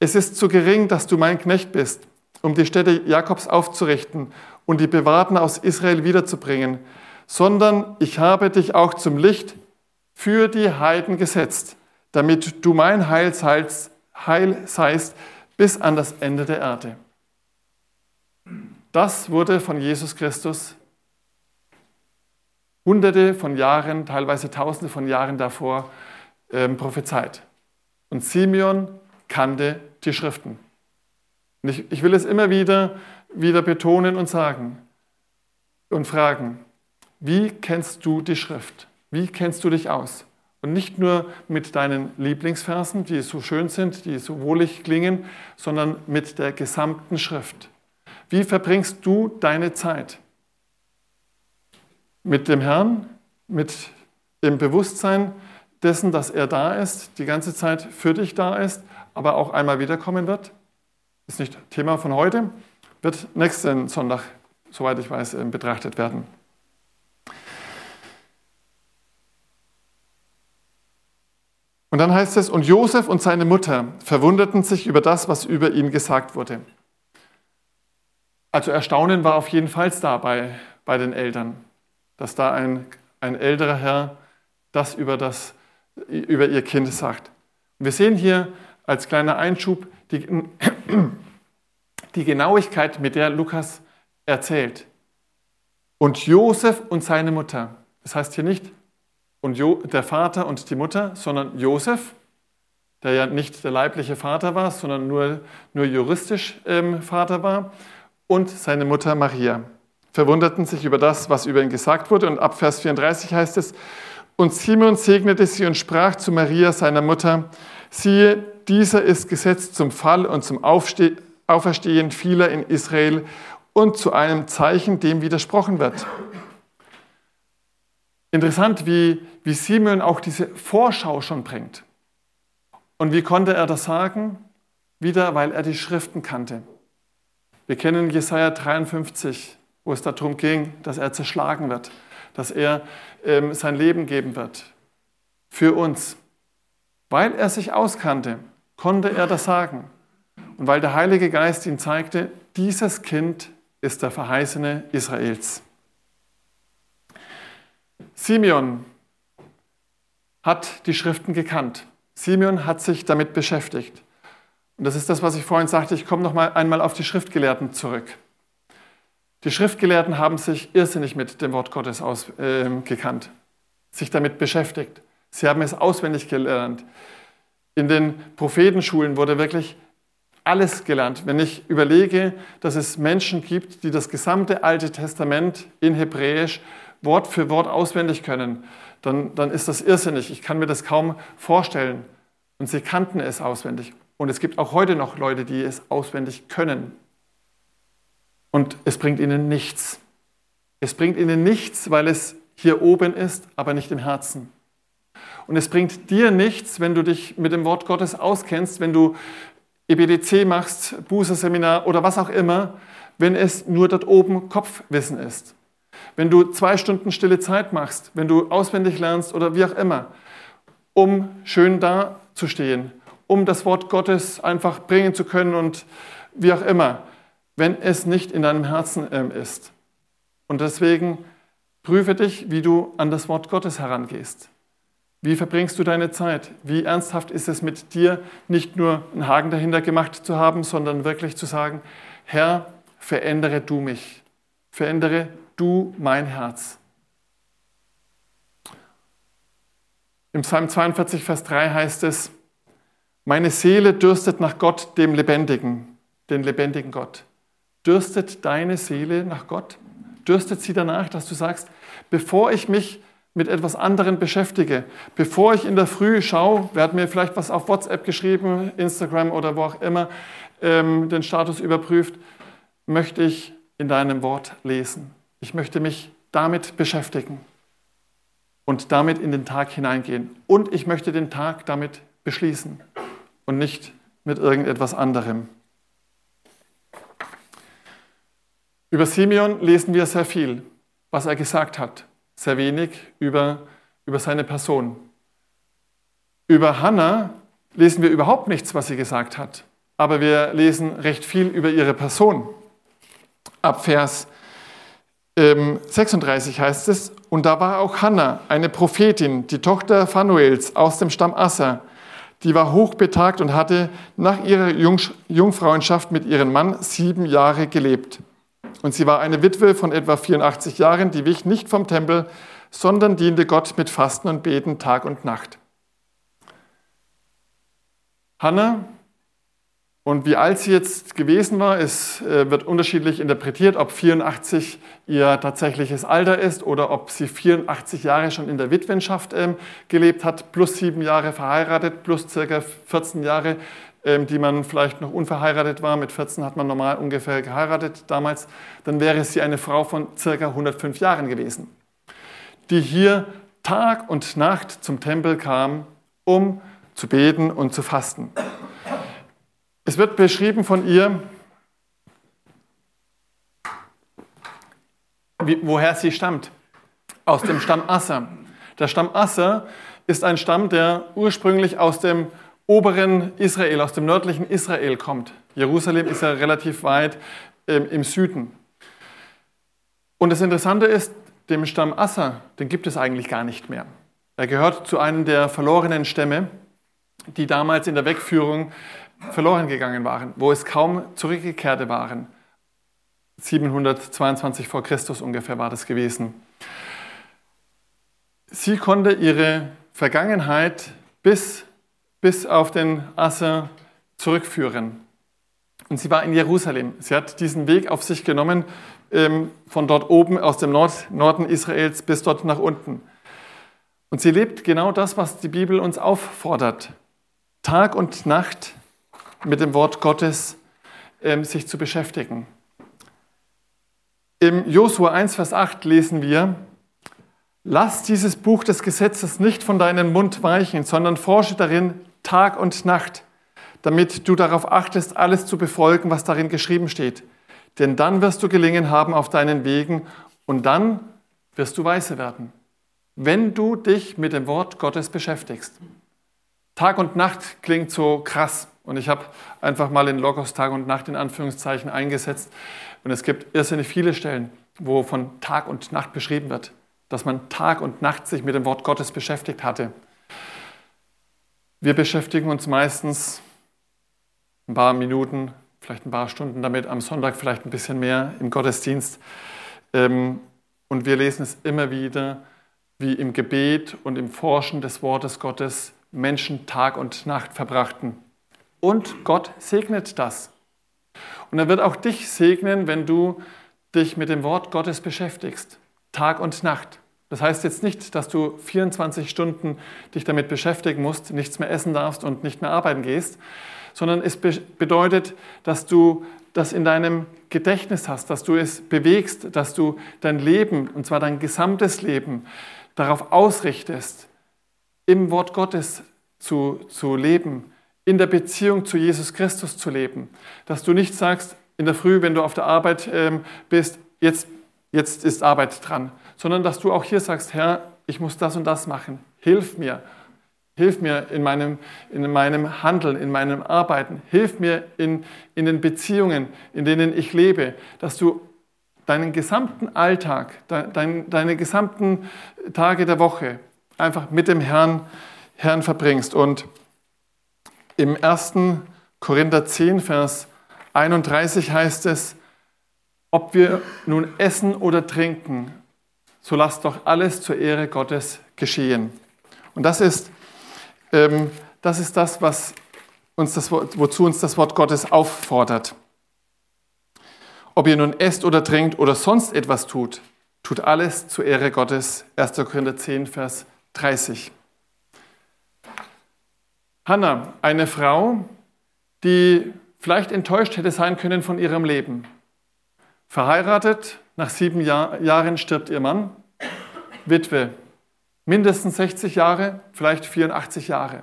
es ist zu gering, dass du mein Knecht bist, um die Städte Jakobs aufzurichten und die Bewahrten aus Israel wiederzubringen, sondern ich habe dich auch zum Licht für die Heiden gesetzt, damit du mein Heil seist bis an das Ende der Erde. Das wurde von Jesus Christus hunderte von Jahren, teilweise tausende von Jahren davor ähm, prophezeit. Und Simeon kannte die Schriften. Und ich, ich will es immer wieder, wieder betonen und sagen und fragen, wie kennst du die Schrift? Wie kennst du dich aus? Und nicht nur mit deinen Lieblingsversen, die so schön sind, die so wohlig klingen, sondern mit der gesamten Schrift. Wie verbringst du deine Zeit? Mit dem Herrn, mit dem Bewusstsein dessen, dass er da ist, die ganze Zeit für dich da ist, aber auch einmal wiederkommen wird. Ist nicht Thema von heute, wird nächsten Sonntag, soweit ich weiß, ähm, betrachtet werden. Und dann heißt es, und Josef und seine Mutter verwunderten sich über das, was über ihn gesagt wurde. Also Erstaunen war auf jeden Fall da bei, den Eltern, dass da ein, ein älterer Herr das über, das über ihr Kind sagt. wir sehen hier als kleiner Einschub die, die Genauigkeit, mit der Lukas erzählt. Und Josef und seine Mutter. Das heißt hier nicht und jo, der Vater und die Mutter, sondern Josef, der ja nicht der leibliche Vater war, sondern nur, nur juristisch ähm, Vater war, und seine Mutter Maria. Verwunderten sich über das, was über ihn gesagt wurde. Und ab Vers 34 heißt es, und Simon segnete sie und sprach zu Maria, seiner Mutter, siehe, dieser ist gesetzt zum Fall und zum Aufste Auferstehen vieler in Israel und zu einem Zeichen, dem widersprochen wird. Interessant, wie, wie Simeon auch diese Vorschau schon bringt. Und wie konnte er das sagen? Wieder, weil er die Schriften kannte. Wir kennen Jesaja 53, wo es darum ging, dass er zerschlagen wird, dass er ähm, sein Leben geben wird für uns. Weil er sich auskannte, konnte er das sagen. Und weil der Heilige Geist ihm zeigte, dieses Kind ist der Verheißene Israels. Simeon hat die Schriften gekannt. Simeon hat sich damit beschäftigt. Und das ist das, was ich vorhin sagte. Ich komme noch mal einmal auf die Schriftgelehrten zurück. Die Schriftgelehrten haben sich irrsinnig mit dem Wort Gottes ausgekannt, äh, sich damit beschäftigt. Sie haben es auswendig gelernt. In den Prophetenschulen wurde wirklich alles gelernt. Wenn ich überlege, dass es Menschen gibt, die das gesamte Alte Testament in Hebräisch Wort für Wort auswendig können, dann, dann ist das irrsinnig. Ich kann mir das kaum vorstellen. Und sie kannten es auswendig. Und es gibt auch heute noch Leute, die es auswendig können. Und es bringt ihnen nichts. Es bringt ihnen nichts, weil es hier oben ist, aber nicht im Herzen. Und es bringt dir nichts, wenn du dich mit dem Wort Gottes auskennst, wenn du EBDC machst, Buße-Seminar oder was auch immer, wenn es nur dort oben Kopfwissen ist. Wenn du zwei Stunden stille Zeit machst, wenn du auswendig lernst oder wie auch immer, um schön dazustehen, um das Wort Gottes einfach bringen zu können und wie auch immer, wenn es nicht in deinem Herzen ähm, ist. Und deswegen prüfe dich, wie du an das Wort Gottes herangehst. Wie verbringst du deine Zeit? Wie ernsthaft ist es mit dir, nicht nur einen Haken dahinter gemacht zu haben, sondern wirklich zu sagen, Herr, verändere du mich, verändere du mein Herz. Im Psalm 42, Vers 3 heißt es, meine Seele dürstet nach Gott, dem Lebendigen, den lebendigen Gott. Dürstet deine Seele nach Gott? Dürstet sie danach, dass du sagst, bevor ich mich mit etwas anderem beschäftige, bevor ich in der Früh schaue, wer hat mir vielleicht was auf WhatsApp geschrieben, Instagram oder wo auch immer, ähm, den Status überprüft, möchte ich in deinem Wort lesen. Ich möchte mich damit beschäftigen und damit in den Tag hineingehen. Und ich möchte den Tag damit beschließen und nicht mit irgendetwas anderem. Über Simeon lesen wir sehr viel, was er gesagt hat, sehr wenig über, über seine Person. Über Hannah lesen wir überhaupt nichts, was sie gesagt hat, aber wir lesen recht viel über ihre Person. Ab Vers 36 ähm, heißt es, und da war auch Hannah, eine Prophetin, die Tochter Phanuels aus dem Stamm Asser, die war hochbetagt und hatte nach ihrer Jungfrauenschaft mit ihrem Mann sieben Jahre gelebt. Und sie war eine Witwe von etwa 84 Jahren, die wich nicht vom Tempel, sondern diente Gott mit Fasten und Beten Tag und Nacht. Hannah und wie alt sie jetzt gewesen war, es äh, wird unterschiedlich interpretiert, ob 84 ihr tatsächliches Alter ist oder ob sie 84 Jahre schon in der Witwenschaft ähm, gelebt hat, plus sieben Jahre verheiratet, plus circa 14 Jahre, ähm, die man vielleicht noch unverheiratet war. Mit 14 hat man normal ungefähr geheiratet damals. Dann wäre sie eine Frau von circa 105 Jahren gewesen, die hier Tag und Nacht zum Tempel kam, um zu beten und zu fasten. Es wird beschrieben von ihr, wie, woher sie stammt. Aus dem Stamm Asser. Der Stamm Asser ist ein Stamm, der ursprünglich aus dem oberen Israel, aus dem nördlichen Israel kommt. Jerusalem ist ja relativ weit ähm, im Süden. Und das Interessante ist, dem Stamm Asser, den gibt es eigentlich gar nicht mehr. Er gehört zu einem der verlorenen Stämme, die damals in der Wegführung verloren gegangen waren, wo es kaum zurückgekehrte waren. 722 vor Christus ungefähr war das gewesen. sie konnte ihre Vergangenheit bis, bis auf den Asser zurückführen. Und sie war in Jerusalem. Sie hat diesen Weg auf sich genommen, ähm, von dort oben aus dem Nord, Norden Israels bis dort nach unten. Und sie lebt genau das, was die Bibel uns auffordert. Tag und Nacht mit dem Wort Gottes ähm, sich zu beschäftigen. Im Josua 1, Vers 8 lesen wir, Lass dieses Buch des Gesetzes nicht von deinem Mund weichen, sondern forsche darin Tag und Nacht, damit du darauf achtest, alles zu befolgen, was darin geschrieben steht. Denn dann wirst du gelingen haben auf deinen Wegen und dann wirst du weise werden, wenn du dich mit dem Wort Gottes beschäftigst. Tag und Nacht klingt so krass und ich habe einfach mal in Logos Tag und Nacht in Anführungszeichen eingesetzt und es gibt irrsinnig viele Stellen, wo von Tag und Nacht beschrieben wird dass man Tag und Nacht sich mit dem Wort Gottes beschäftigt hatte. Wir beschäftigen uns meistens ein paar Minuten, vielleicht ein paar Stunden damit, am Sonntag vielleicht ein bisschen mehr im Gottesdienst. Ähm, und wir lesen es immer wieder, wie im Gebet und im Forschen des Wortes Gottes Menschen Tag und Nacht verbrachten. Und Gott segnet das. Und er wird auch dich segnen, wenn du dich mit dem Wort Gottes beschäftigst, Tag und Nacht. Das heißt jetzt nicht, dass du 24 Stunden dich damit beschäftigen musst, nichts mehr essen darfst und nicht mehr arbeiten gehst, sondern es bedeutet, dass du das in deinem Gedächtnis hast, dass du es bewegst, dass du dein Leben, und zwar dein gesamtes Leben, darauf ausrichtest, im Wort Gottes zu, zu leben, in der Beziehung zu Jesus Christus zu leben. Dass du nicht sagst, in der Früh, wenn du auf der Arbeit ähm, bist, jetzt, jetzt ist Arbeit dran, sondern dass du auch hier sagst, Herr, ich muss das und das machen. Hilf mir. Hilf mir in meinem, in meinem Handeln, in meinem Arbeiten. Hilf mir in, in den Beziehungen, in denen ich lebe, dass du deinen gesamten Alltag, dein, deine gesamten Tage der Woche einfach mit dem Herrn, Herrn verbringst. Und im 1. Korinther 10, Vers 31 heißt es, ob wir nun essen oder trinken, so lasst doch alles zur Ehre Gottes geschehen. Und das ist, ähm, das, ist das, was uns das, wozu uns das Wort Gottes auffordert. Ob ihr nun esst oder trinkt oder sonst etwas tut, tut alles zur Ehre Gottes. 1. Korinther 10, Vers 30. Hannah, eine Frau, die vielleicht enttäuscht hätte sein können von ihrem Leben. Verheiratet, nach sieben Jahr, Jahren stirbt ihr Mann, Witwe, mindestens 60 Jahre, vielleicht 84 Jahre.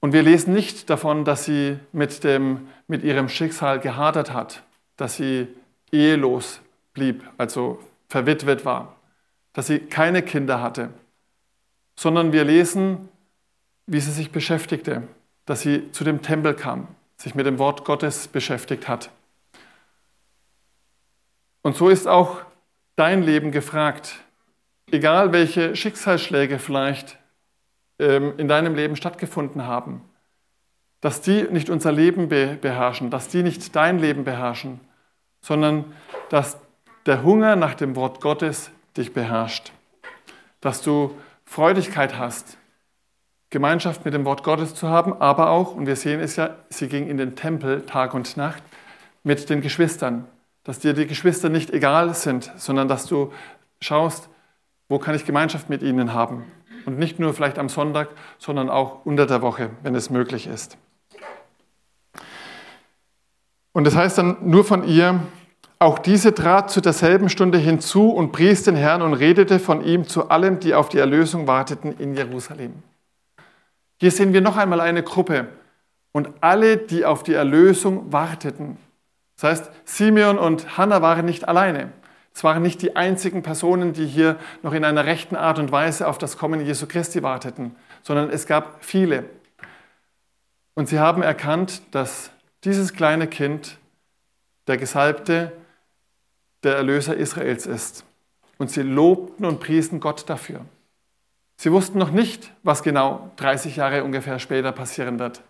Und wir lesen nicht davon, dass sie mit, dem, mit ihrem Schicksal gehadert hat, dass sie ehelos blieb, also verwitwet war, dass sie keine Kinder hatte, sondern wir lesen, wie sie sich beschäftigte, dass sie zu dem Tempel kam, sich mit dem Wort Gottes beschäftigt hat. Und so ist auch dein Leben gefragt. Egal welche Schicksalsschläge vielleicht ähm, in deinem Leben stattgefunden haben, dass die nicht unser Leben beherrschen, dass die nicht dein Leben beherrschen, sondern dass der Hunger nach dem Wort Gottes dich beherrscht. Dass du Freudigkeit hast, Gemeinschaft mit dem Wort Gottes zu haben, aber auch, und wir sehen es ja, sie ging in den Tempel Tag und Nacht mit den Geschwistern dass dir die Geschwister nicht egal sind, sondern dass du schaust, wo kann ich Gemeinschaft mit ihnen haben. Und nicht nur vielleicht am Sonntag, sondern auch unter der Woche, wenn es möglich ist. Und das heißt dann nur von ihr, auch diese trat zu derselben Stunde hinzu und pries den Herrn und redete von ihm zu allen, die auf die Erlösung warteten in Jerusalem. Hier sehen wir noch einmal eine Gruppe und alle, die auf die Erlösung warteten. Das heißt, Simeon und Hannah waren nicht alleine. Es waren nicht die einzigen Personen, die hier noch in einer rechten Art und Weise auf das Kommen Jesu Christi warteten, sondern es gab viele. Und sie haben erkannt, dass dieses kleine Kind der Gesalbte, der Erlöser Israels ist. Und sie lobten und priesen Gott dafür. Sie wussten noch nicht, was genau 30 Jahre ungefähr später passieren wird.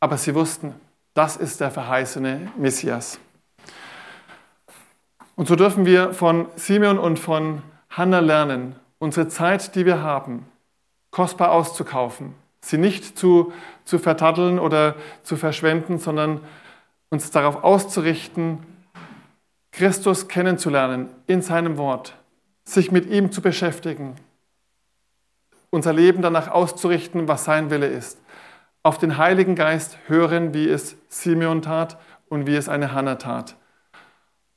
Aber sie wussten, das ist der verheißene Messias. Und so dürfen wir von Simeon und von Hannah lernen, unsere Zeit, die wir haben, kostbar auszukaufen, sie nicht zu, zu vertatteln oder zu verschwenden, sondern uns darauf auszurichten, Christus kennenzulernen in seinem Wort, sich mit ihm zu beschäftigen, unser Leben danach auszurichten, was sein Wille ist, auf den Heiligen Geist hören, wie es Simeon tat und wie es eine Hannah tat.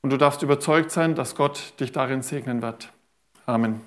Und du darfst überzeugt sein, dass Gott dich darin segnen wird. Amen.